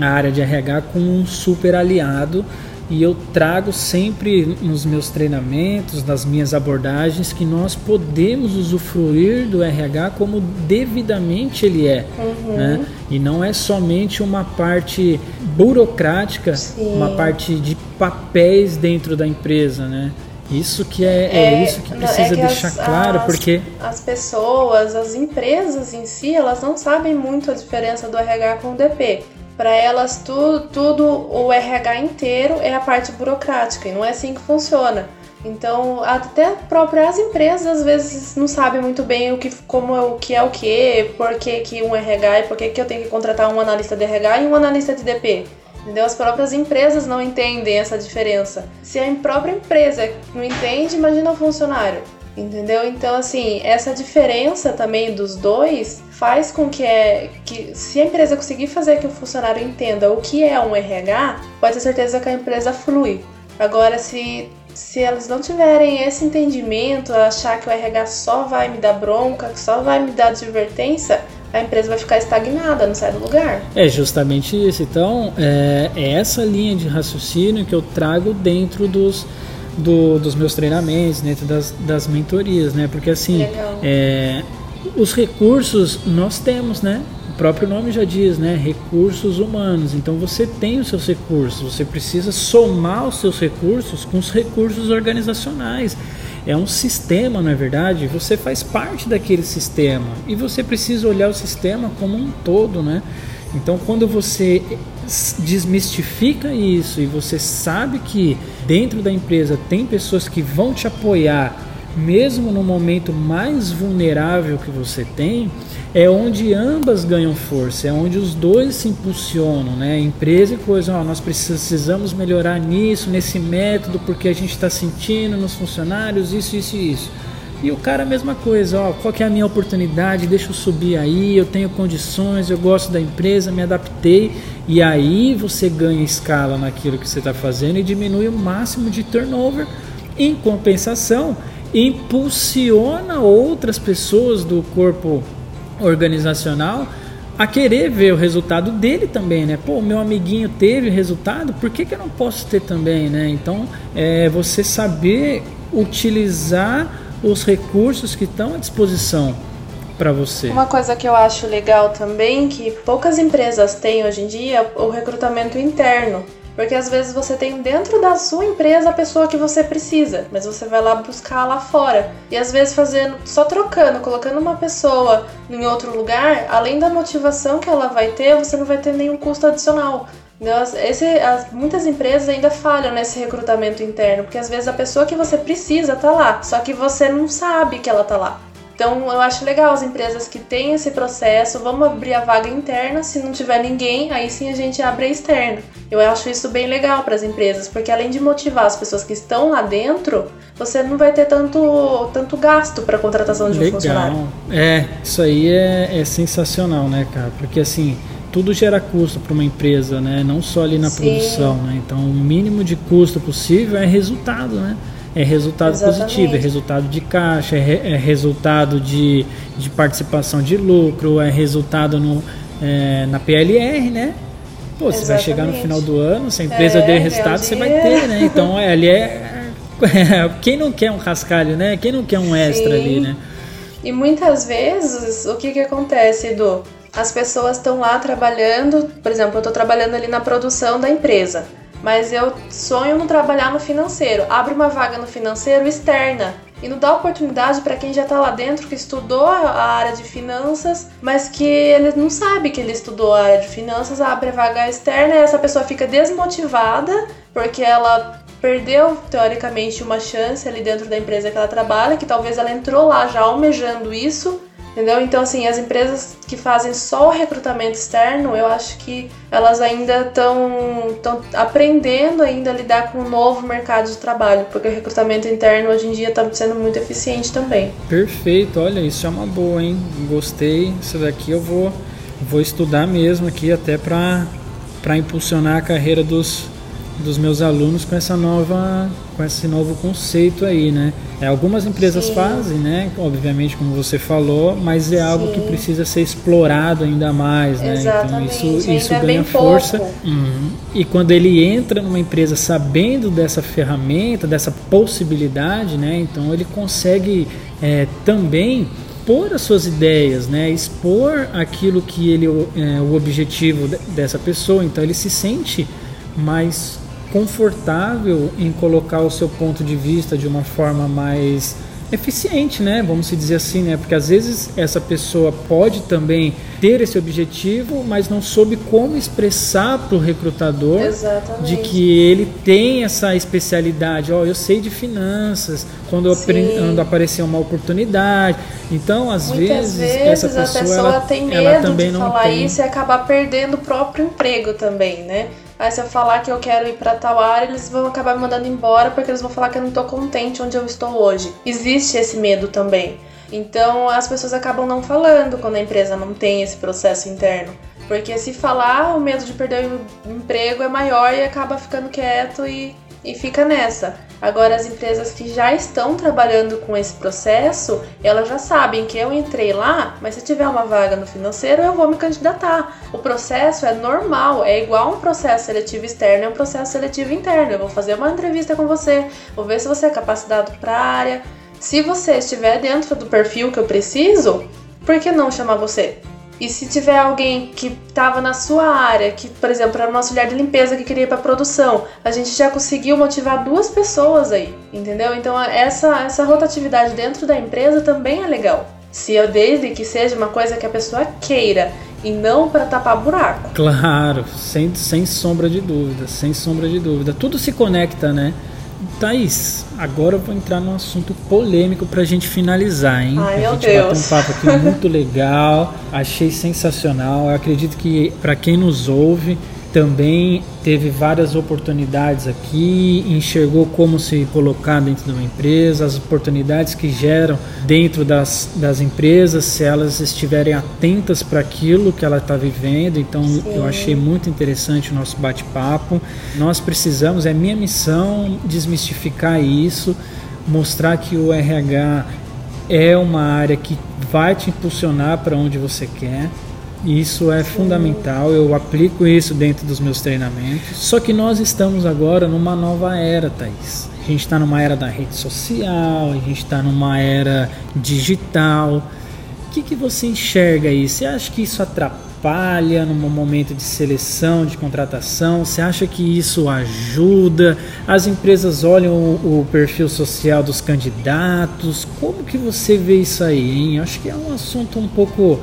a área de RH como um super aliado e eu trago sempre nos meus treinamentos, nas minhas abordagens, que nós podemos usufruir do RH como devidamente ele é. Uhum. Né? E não é somente uma parte burocrática, Sim. uma parte de papéis dentro da empresa. Né? Isso que é, é, é isso que precisa é que deixar as, claro, as, porque as pessoas, as empresas em si, elas não sabem muito a diferença do RH com o DP. Para elas, tudo, o RH inteiro é a parte burocrática e não é assim que funciona. Então, até próprias empresas às vezes não sabem muito bem o que, como é o que é o que, por que, que um RH e por que, que eu tenho que contratar um analista de RH e um analista de DP. Entendeu? As próprias empresas não entendem essa diferença. Se a própria empresa não entende, imagina o funcionário. Entendeu? Então, assim, essa diferença também dos dois faz com que, é, que se a empresa conseguir fazer que o funcionário entenda o que é um RH, pode ter certeza que a empresa flui. Agora, se, se elas não tiverem esse entendimento, achar que o RH só vai me dar bronca, que só vai me dar advertência, a empresa vai ficar estagnada, não sai do lugar. É justamente isso. Então, é, é essa linha de raciocínio que eu trago dentro dos do, dos meus treinamentos, dentro das, das mentorias, né? Porque assim, é, os recursos nós temos, né? O próprio nome já diz, né? Recursos humanos. Então você tem os seus recursos, você precisa somar os seus recursos com os recursos organizacionais. É um sistema, não é verdade? Você faz parte daquele sistema e você precisa olhar o sistema como um todo, né? Então, quando você desmistifica isso e você sabe que dentro da empresa tem pessoas que vão te apoiar, mesmo no momento mais vulnerável que você tem, é onde ambas ganham força, é onde os dois se impulsionam, né? Empresa e coisa, ó, nós precisamos melhorar nisso, nesse método, porque a gente está sentindo nos funcionários isso, isso e isso. E o cara a mesma coisa, ó, qual que é a minha oportunidade? Deixa eu subir aí, eu tenho condições, eu gosto da empresa, me adaptei. E aí você ganha escala naquilo que você está fazendo e diminui o máximo de turnover. Em compensação, impulsiona outras pessoas do corpo organizacional a querer ver o resultado dele também, né? Pô, meu amiguinho teve resultado, por que, que eu não posso ter também, né? Então, é você saber utilizar os recursos que estão à disposição para você. Uma coisa que eu acho legal também, que poucas empresas têm hoje em dia, é o recrutamento interno. Porque às vezes você tem dentro da sua empresa a pessoa que você precisa, mas você vai lá buscar lá fora. E às vezes fazendo, só trocando, colocando uma pessoa em outro lugar, além da motivação que ela vai ter, você não vai ter nenhum custo adicional. Nossa, esse, as, muitas empresas ainda falham nesse recrutamento interno, porque às vezes a pessoa que você precisa tá lá, só que você não sabe que ela tá lá. Então eu acho legal as empresas que têm esse processo, vamos abrir a vaga interna, se não tiver ninguém, aí sim a gente abre a externa. Eu acho isso bem legal para as empresas, porque além de motivar as pessoas que estão lá dentro, você não vai ter tanto, tanto gasto para a contratação de legal. um funcionário. É, isso aí é, é sensacional, né, cara? Porque assim, tudo gera custo para uma empresa, né? Não só ali na Sim. produção, né? Então, o mínimo de custo possível é resultado, né? É resultado Exatamente. positivo, é resultado de caixa, é, re, é, resultado de, de participação de lucro, é resultado no, é, na PLR, né? Pô, você vai chegar no final do ano, se a empresa é, der resultado, você vai ter, né? Então, é, ali é, é, Quem não quer um rascalho, né? Quem não quer um extra Sim. ali, né? E muitas vezes, o que que acontece, Edu? as pessoas estão lá trabalhando, por exemplo, eu estou trabalhando ali na produção da empresa, mas eu sonho no trabalhar no financeiro. Abre uma vaga no financeiro externa e não dá oportunidade para quem já está lá dentro, que estudou a área de finanças, mas que ele não sabe que ele estudou a área de finanças, abre a vaga externa e essa pessoa fica desmotivada porque ela perdeu teoricamente uma chance ali dentro da empresa que ela trabalha, que talvez ela entrou lá já almejando isso Entendeu? Então, assim, as empresas que fazem só o recrutamento externo, eu acho que elas ainda estão aprendendo ainda a lidar com o novo mercado de trabalho, porque o recrutamento interno hoje em dia está sendo muito eficiente também. Perfeito, olha, isso é uma boa, hein? Gostei. Isso daqui eu vou, vou estudar mesmo aqui até para impulsionar a carreira dos, dos meus alunos com essa nova com esse novo conceito aí, né? É, algumas empresas Sim. fazem, né? Obviamente, como você falou, mas é Sim. algo que precisa ser explorado ainda mais, né? Exatamente. Então isso, isso ganha força. Uhum. E quando ele entra numa empresa sabendo dessa ferramenta, dessa possibilidade, né? Então ele consegue é, também expor as suas ideias, né? expor aquilo que ele é o objetivo dessa pessoa. Então ele se sente mais confortável em colocar o seu ponto de vista de uma forma mais eficiente, né? Vamos dizer assim, né? Porque às vezes essa pessoa pode também ter esse objetivo, mas não soube como expressar para o recrutador Exatamente. de que ele tem essa especialidade. Ó, oh, eu sei de finanças, quando quando aparecer uma oportunidade. Então, às vezes, vezes, essa pessoa, pessoa ela, tem medo ela também de falar tem... isso e acabar perdendo o próprio emprego também, né? Aí se eu falar que eu quero ir para tal área, eles vão acabar me mandando embora porque eles vão falar que eu não tô contente onde eu estou hoje. Existe esse medo também. Então as pessoas acabam não falando quando a empresa não tem esse processo interno. Porque se falar, o medo de perder o emprego é maior e acaba ficando quieto e, e fica nessa. Agora, as empresas que já estão trabalhando com esse processo, elas já sabem que eu entrei lá, mas se tiver uma vaga no financeiro, eu vou me candidatar. O processo é normal, é igual um processo seletivo externo, é um processo seletivo interno. Eu vou fazer uma entrevista com você, vou ver se você é capacitado para a área. Se você estiver dentro do perfil que eu preciso, por que não chamar você? E se tiver alguém que estava na sua área, que, por exemplo, era uma auxiliar de limpeza que queria ir para produção, a gente já conseguiu motivar duas pessoas aí, entendeu? Então essa, essa rotatividade dentro da empresa também é legal. Se eu desde que seja uma coisa que a pessoa queira e não para tapar buraco. Claro, sem, sem sombra de dúvida, sem sombra de dúvida. Tudo se conecta, né? Thaís, agora eu vou entrar num assunto polêmico pra gente finalizar, hein? Ai, a gente Deus. bateu um papo aqui muito legal, achei sensacional. Eu acredito que para quem nos ouve também teve várias oportunidades aqui, enxergou como se colocar dentro de uma empresa, as oportunidades que geram dentro das, das empresas, se elas estiverem atentas para aquilo que ela está vivendo. Então, Sim. eu achei muito interessante o nosso bate-papo. Nós precisamos, é minha missão desmistificar isso, mostrar que o RH é uma área que vai te impulsionar para onde você quer isso é fundamental, eu aplico isso dentro dos meus treinamentos. Só que nós estamos agora numa nova era, Thaís. A gente está numa era da rede social, a gente está numa era digital. O que, que você enxerga aí? Você acha que isso atrapalha no momento de seleção, de contratação? Você acha que isso ajuda? As empresas olham o, o perfil social dos candidatos? Como que você vê isso aí? Hein? Acho que é um assunto um pouco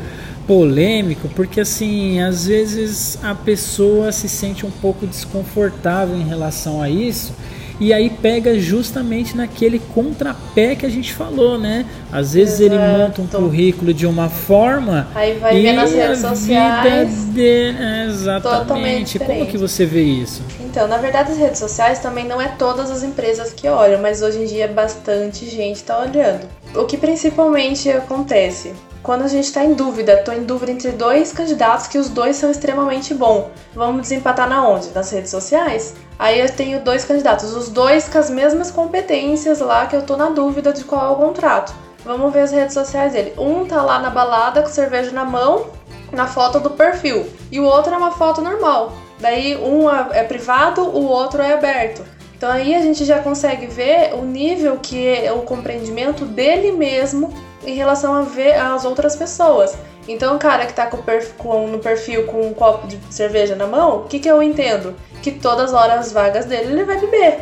polêmico, porque assim, às vezes a pessoa se sente um pouco desconfortável em relação a isso. E aí pega justamente naquele contrapé que a gente falou, né? Às vezes Exato. ele monta um currículo de uma forma aí vai ver nas redes sociais de... exatamente. Como que você vê isso? Então, na verdade, as redes sociais também não é todas as empresas que olham, mas hoje em dia bastante gente está olhando. O que principalmente acontece? Quando a gente está em dúvida, estou em dúvida entre dois candidatos que os dois são extremamente bons. Vamos desempatar na onde? Nas redes sociais? Aí eu tenho dois candidatos, os dois com as mesmas competências lá que eu tô na dúvida de qual é o contrato. Vamos ver as redes sociais dele. Um tá lá na balada com cerveja na mão, na foto do perfil, e o outro é uma foto normal. Daí um é, é privado, o outro é aberto. Então aí a gente já consegue ver o nível que é o compreendimento dele mesmo em relação a ver as outras pessoas. Então o cara que tá com, perfil, com no perfil com um copo de cerveja na mão, o que, que eu entendo? Que todas as horas vagas dele ele vai beber.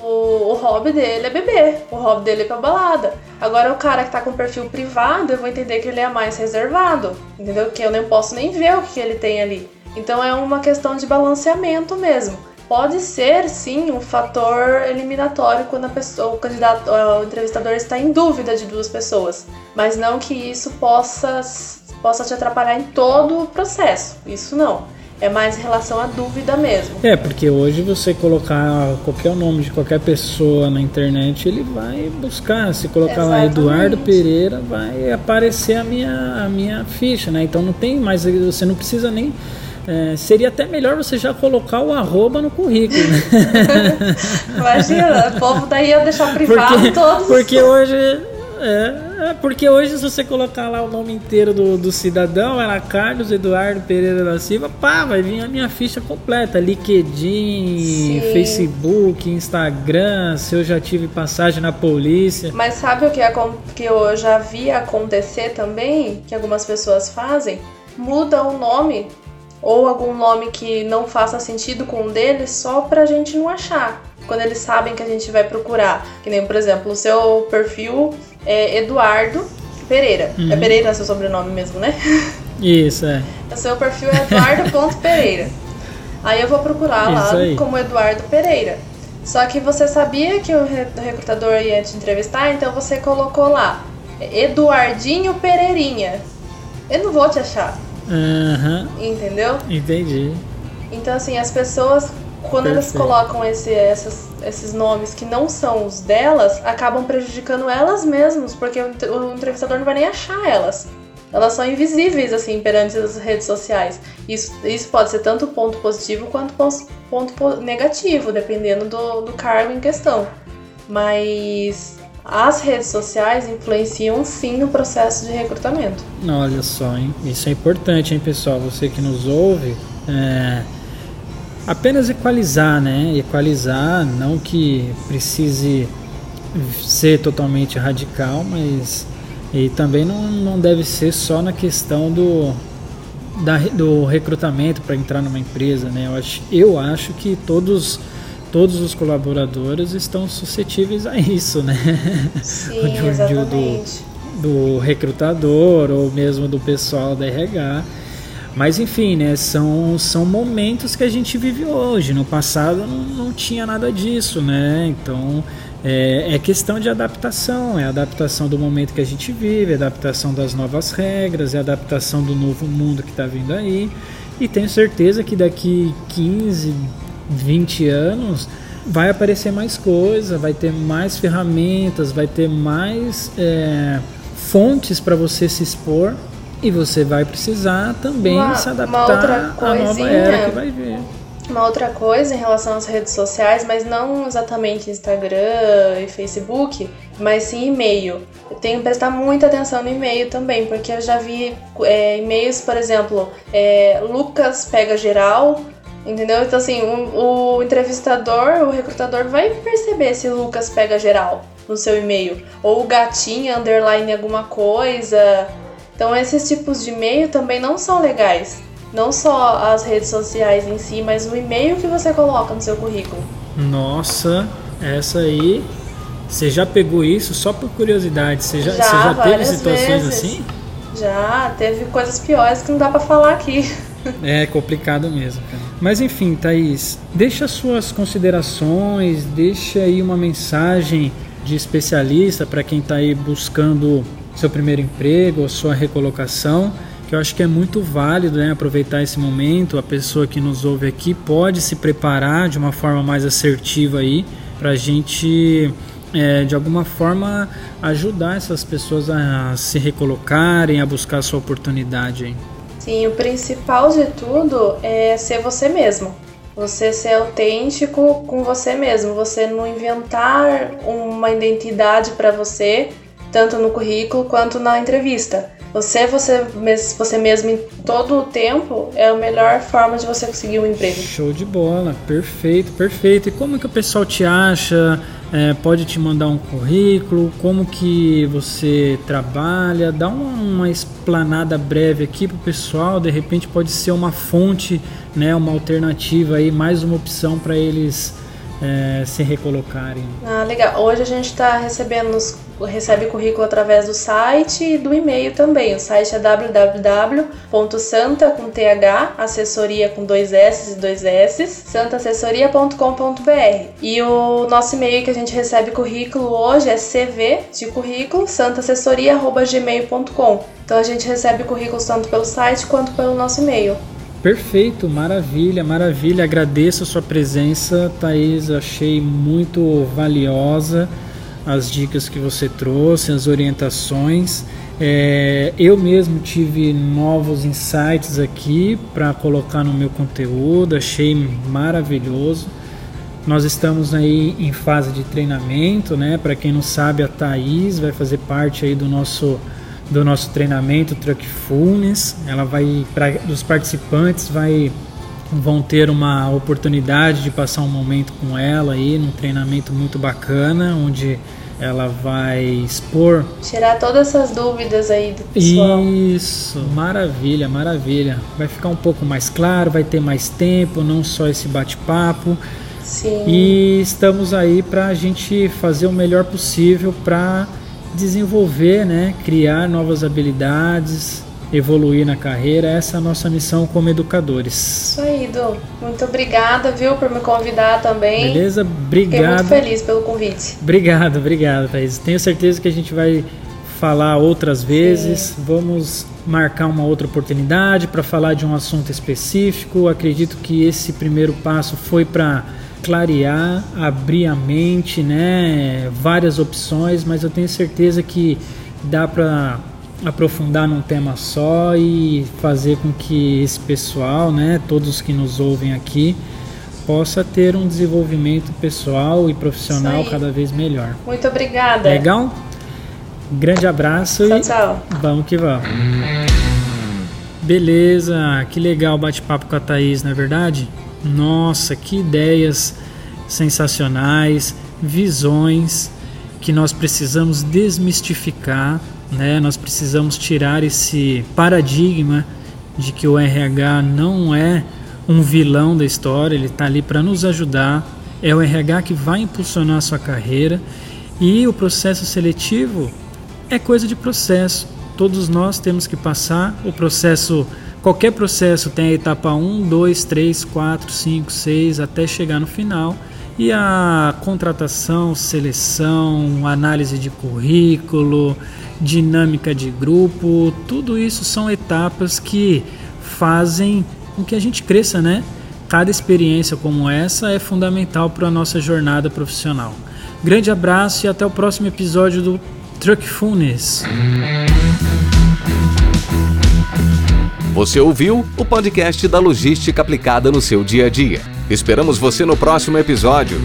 O, o hobby dele é beber, o hobby dele é pra balada. Agora o cara que tá com perfil privado, eu vou entender que ele é mais reservado, entendeu? Que eu nem posso nem ver o que, que ele tem ali. Então é uma questão de balanceamento mesmo pode ser sim um fator eliminatório quando a pessoa, o candidato, o entrevistador está em dúvida de duas pessoas, mas não que isso possa possa te atrapalhar em todo o processo. Isso não. É mais em relação à dúvida mesmo. É, porque hoje você colocar qualquer nome de qualquer pessoa na internet, ele vai buscar. Se colocar Exatamente. lá Eduardo Pereira, vai aparecer a minha, a minha ficha, né? Então não tem mais, você não precisa nem é, seria até melhor você já colocar o arroba no currículo. Né? Imagina, o povo daí ia deixar privado porque, todos. Porque hoje. É, é, porque hoje se você colocar lá o nome inteiro do, do cidadão, era Carlos Eduardo Pereira da Silva, pá, vai vir a minha ficha completa. LinkedIn, Sim. Facebook, Instagram, se eu já tive passagem na polícia. Mas sabe o que, é, que eu já vi acontecer também, que algumas pessoas fazem? Muda o nome ou algum nome que não faça sentido com um deles só pra gente não achar. Quando eles sabem que a gente vai procurar. Que nem, por exemplo, o seu perfil é Eduardo Pereira. Uhum. É Pereira seu sobrenome mesmo, né? Isso, é. O seu perfil é eduardo.pereira. Aí eu vou procurar lá como Eduardo Pereira. Só que você sabia que o recrutador ia te entrevistar, então você colocou lá Eduardinho Pereirinha. Eu não vou te achar. Uhum. Entendeu? Entendi. Então, assim, as pessoas, quando Perfeito. elas colocam esse, essas, esses nomes que não são os delas, acabam prejudicando elas mesmas, porque o, entrevistador não vai nem achar elas. Elas são invisíveis, assim, perante as redes sociais. Isso, isso pode ser tanto ponto positivo quanto ponto negativo, dependendo do, do cargo em questão. Mas as redes sociais influenciam sim no processo de recrutamento. Olha só, hein? Isso é importante, hein, pessoal? Você que nos ouve, é... apenas equalizar, né? Equalizar, não que precise ser totalmente radical, mas e também não, não deve ser só na questão do, da, do recrutamento para entrar numa empresa, né? Eu acho, eu acho que todos todos os colaboradores estão suscetíveis a isso, né? Sim, de, exatamente. Do, do recrutador ou mesmo do pessoal da RH. Mas enfim, né, são, são momentos que a gente vive hoje. No passado não, não tinha nada disso, né? Então é, é, questão de adaptação, é adaptação do momento que a gente vive, é adaptação das novas regras, é adaptação do novo mundo que está vindo aí. E tenho certeza que daqui 15, 20 anos, vai aparecer mais coisa, vai ter mais ferramentas, vai ter mais é, fontes para você se expor e você vai precisar também uma, se adaptar à nova era que vai vir. Uma outra coisa em relação às redes sociais, mas não exatamente Instagram e Facebook, mas sim e-mail. Eu tenho que prestar muita atenção no e-mail também, porque eu já vi é, e-mails, por exemplo, é, Lucas pega geral, Entendeu? Então, assim, o, o, entrevistador, o recrutador vai perceber se o Lucas pega geral no seu e-mail. Ou o gatinho, underline alguma coisa. Então, esses tipos de e-mail também não são legais. Não só as redes sociais em si, mas o e-mail que você coloca no seu currículo. Nossa, essa aí. Você já pegou isso só por curiosidade? Você já, já, você já teve situações vezes. assim? Já, teve coisas piores que não dá para falar aqui. É complicado mesmo, cara. Mas enfim, Thaís, deixa suas considerações, deixa aí uma mensagem de especialista para quem está aí buscando seu primeiro emprego ou sua recolocação, que eu acho que é muito válido né, aproveitar esse momento. A pessoa que nos ouve aqui pode se preparar de uma forma mais assertiva aí para a gente é, de alguma forma ajudar essas pessoas a se recolocarem, a buscar a sua oportunidade aí. Sim, o principal de tudo é ser você mesmo. Você ser autêntico com você mesmo, você não inventar uma identidade para você, tanto no currículo quanto na entrevista. Você, você, você mesmo em todo o tempo é a melhor forma de você conseguir um emprego. Show de bola, perfeito, perfeito. E como que o pessoal te acha? É, pode te mandar um currículo? Como que você trabalha? Dá uma, uma explanada breve aqui para o pessoal. De repente pode ser uma fonte, né, uma alternativa aí, mais uma opção para eles é, se recolocarem. Ah, legal. Hoje a gente está recebendo recebe currículo através do site e do e-mail também. O site é www.santa com th assessoria com dois s e dois s santaassessoria.com.br e o nosso e-mail que a gente recebe currículo hoje é cv de currículo santaassessoria@gmail.com. Então a gente recebe currículos tanto pelo site quanto pelo nosso e-mail. Perfeito, maravilha, maravilha. Agradeço a sua presença, Thaís. Achei muito valiosa as dicas que você trouxe, as orientações. É, eu mesmo tive novos insights aqui para colocar no meu conteúdo, achei maravilhoso. Nós estamos aí em fase de treinamento, né? Para quem não sabe, a Thaís vai fazer parte aí do nosso do nosso treinamento Truckfulness. Ela vai para os participantes vai vão ter uma oportunidade de passar um momento com ela aí num treinamento muito bacana, onde ela vai expor tirar todas essas dúvidas aí do pessoal. Isso, maravilha, maravilha. Vai ficar um pouco mais claro, vai ter mais tempo, não só esse bate-papo. Sim. E estamos aí para a gente fazer o melhor possível para desenvolver, né, criar novas habilidades, evoluir na carreira. Essa é a nossa missão como educadores. Isso aí, Du. Muito obrigada, viu, por me convidar também. Beleza? Obrigado. Fiquei muito feliz pelo convite. Obrigado, obrigado, Thaís. Tenho certeza que a gente vai falar outras vezes. Sim. Vamos marcar uma outra oportunidade para falar de um assunto específico. Acredito que esse primeiro passo foi para clarear, abrir a mente, né? Várias opções, mas eu tenho certeza que dá para aprofundar num tema só e fazer com que esse pessoal, né, todos que nos ouvem aqui, possa ter um desenvolvimento pessoal e profissional cada vez melhor. Muito obrigada. Legal? Grande abraço tchau, e tchau. vamos que vamos. Beleza, que legal bate-papo com a Thaís, não é verdade? Nossa, que ideias sensacionais, visões que nós precisamos desmistificar, né? Nós precisamos tirar esse paradigma de que o RH não é um vilão da história, ele está ali para nos ajudar. É o RH que vai impulsionar a sua carreira e o processo seletivo é coisa de processo. Todos nós temos que passar o processo Qualquer processo tem a etapa 1, 2, 3, 4, 5, 6 até chegar no final. E a contratação, seleção, análise de currículo, dinâmica de grupo, tudo isso são etapas que fazem com que a gente cresça, né? Cada experiência como essa é fundamental para a nossa jornada profissional. Grande abraço e até o próximo episódio do Truckfulness. Você ouviu o podcast da logística aplicada no seu dia a dia. Esperamos você no próximo episódio.